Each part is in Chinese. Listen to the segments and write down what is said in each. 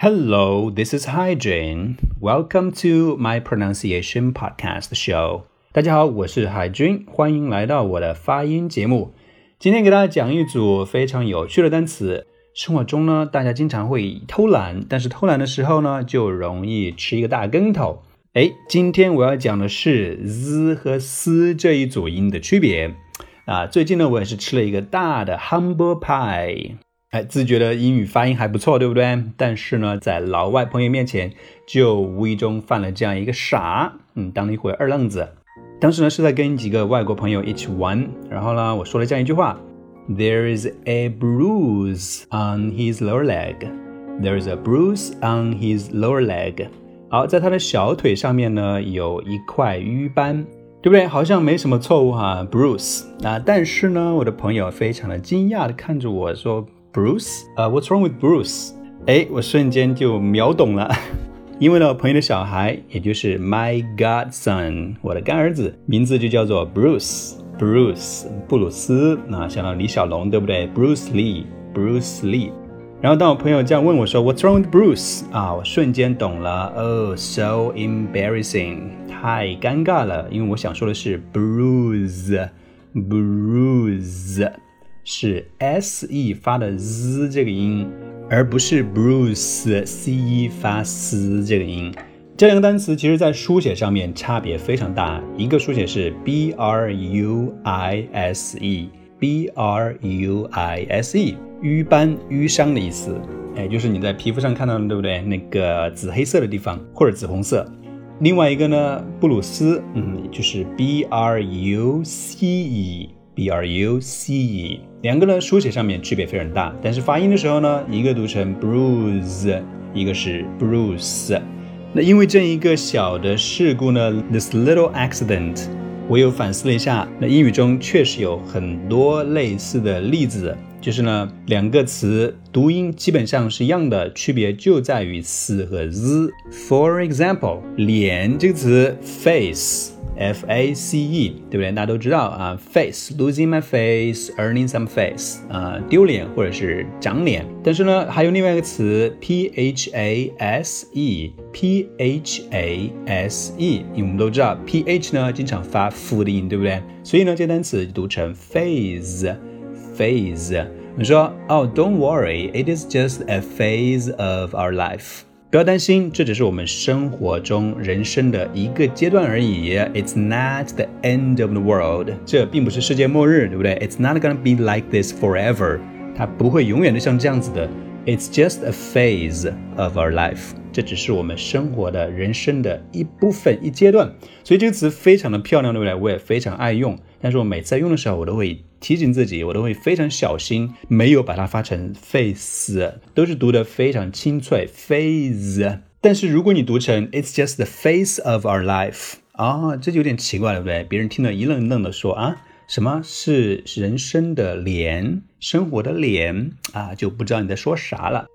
Hello, this is Hygiene. Welcome to my pronunciation podcast show. 大家好，我是海军，欢迎来到我的发音节目。今天给大家讲一组非常有趣的单词。生活中呢，大家经常会偷懒，但是偷懒的时候呢，就容易吃一个大跟头。哎，今天我要讲的是 z 和 s 这一组音的区别。啊，最近呢，我也是吃了一个大的 humble pie。哎，自觉得英语发音还不错，对不对？但是呢，在老外朋友面前，就无意中犯了这样一个傻，嗯，当了一回二愣子。当时呢，是在跟几个外国朋友一起玩，然后呢，我说了这样一句话：There is a bruise on his lower leg. There is a bruise on his lower leg. 好，在他的小腿上面呢，有一块瘀斑。对不对？好像没什么错误哈，Bruce 啊。但是呢，我的朋友非常的惊讶的看着我说 ，Bruce，呃，What's wrong with Bruce？哎，我瞬间就秒懂了，因为呢，朋友的小孩，也就是 my godson，我的干儿子，名字就叫做 Bruce，Bruce，布鲁斯，那相当于李小龙，对不对？Bruce Lee，Bruce Lee。然后当我朋友这样问我说，What's wrong with Bruce？啊，我瞬间懂了，Oh, so embarrassing，太尴尬了，因为我想说的是 bruise，bruise 是 s e 发的 z 这个音，而不是 bruce c e 发 s 这个音。这两个单词其实在书写上面差别非常大，一个书写是 b r u i s e，b r u i s e。瘀斑、瘀伤的意思，哎，就是你在皮肤上看到的，对不对？那个紫黑色的地方或者紫红色。另外一个呢，布鲁斯，嗯，就是 b r u c e Bruce，两个呢书写上面区别非常大，但是发音的时候呢，一个读成 bruise，一个是 bruce。那因为这一个小的事故呢，this little accident，我又反思了一下，那英语中确实有很多类似的例子。就是呢，两个词读音基本上是一样的，区别就在于 s 和 z。For example，脸这个词 face，f a c e，对不对？大家都知道啊，face，losing my face，earning some face，啊，丢脸或者是长脸。但是呢，还有另外一个词 p h a s e，p h a s e，因为我们都知道 p h 呢经常发辅的音，对不对？所以呢，这单词读成 phase。phase，你说哦，Don't worry, it is just a phase of our life。不要担心，这只是我们生活中人生的一个阶段而已。It's not the end of the world，这并不是世界末日，对不对？It's not gonna be like this forever，它不会永远的像这样子的。It's just a phase of our life，这只是我们生活的人生的一部分一阶段。所以这个词非常的漂亮，对不对？我也非常爱用。但是我每次在用的时候，我都会提醒自己，我都会非常小心，没有把它发成 face，都是读的非常清脆 face。但是如果你读成 It's just the face of our life，啊，这就有点奇怪了，对不对？别人听了一愣一愣的说啊，什么是人生的脸，生活的脸啊，就不知道你在说啥了。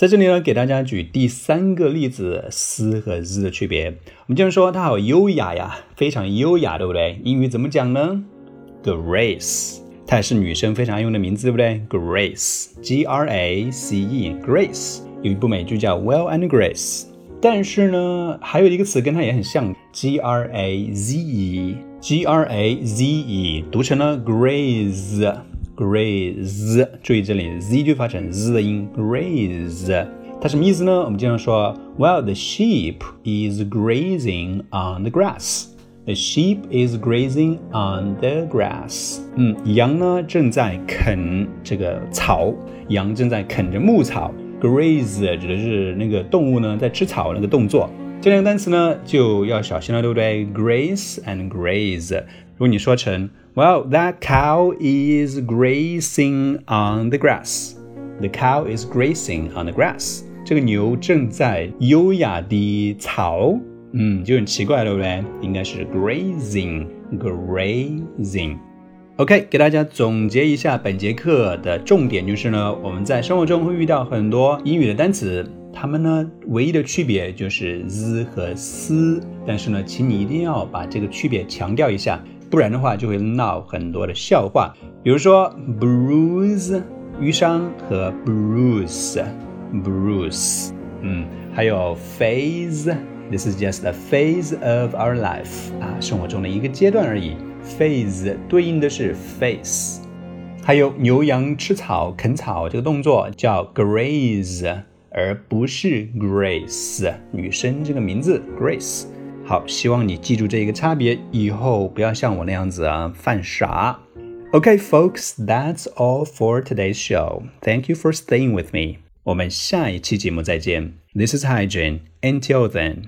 在这里呢，给大家举第三个例子，s 和 z 的区别。我们经常说它好优雅呀，非常优雅，对不对？英语怎么讲呢？Grace，它也是女生非常爱用的名字，对不对？Grace，G R A C E，Grace。有一部美剧叫《Well and Grace》，但是呢，还有一个词跟它也很像，G R A Z E，G R A Z E，读成了 Grace。Graze，注意这里 z 就发成 z 的音。Graze，它什么意思呢？我们经常说，Well, the sheep is grazing on the grass. The sheep is grazing on the grass. 嗯，羊呢正在啃这个草，羊正在啃着牧草。Graze 指的是那个动物呢在吃草那个动作。这两个单词呢就要小心了，对不对？Graze and graze。如果你说成 well, that cow is grazing on the grass. The cow is grazing on the grass. 这个牛正在优雅地草，嗯，就很奇怪，对不对？应该是 grazing，grazing。OK，给大家总结一下本节课的重点就是呢，我们在生活中会遇到很多英语的单词，它们呢唯一的区别就是 z 和 s，但是呢，请你一定要把这个区别强调一下。不然的话就会闹很多的笑话，比如说 bruise 瘀伤和 bruise bruise 嗯，还有 phase，this is just a phase of our life 啊，生活中的一个阶段而已。phase 对应的是 face。还有牛羊吃草、啃草这个动作叫 graze，而不是 Grace 女生这个名字 Grace。好，希望你记住这一个差别，以后不要像我那样子啊犯傻。Okay, folks, that's all for today's show. Thank you for staying with me. 我们下一期节目再见。This is Hygiene. Until then.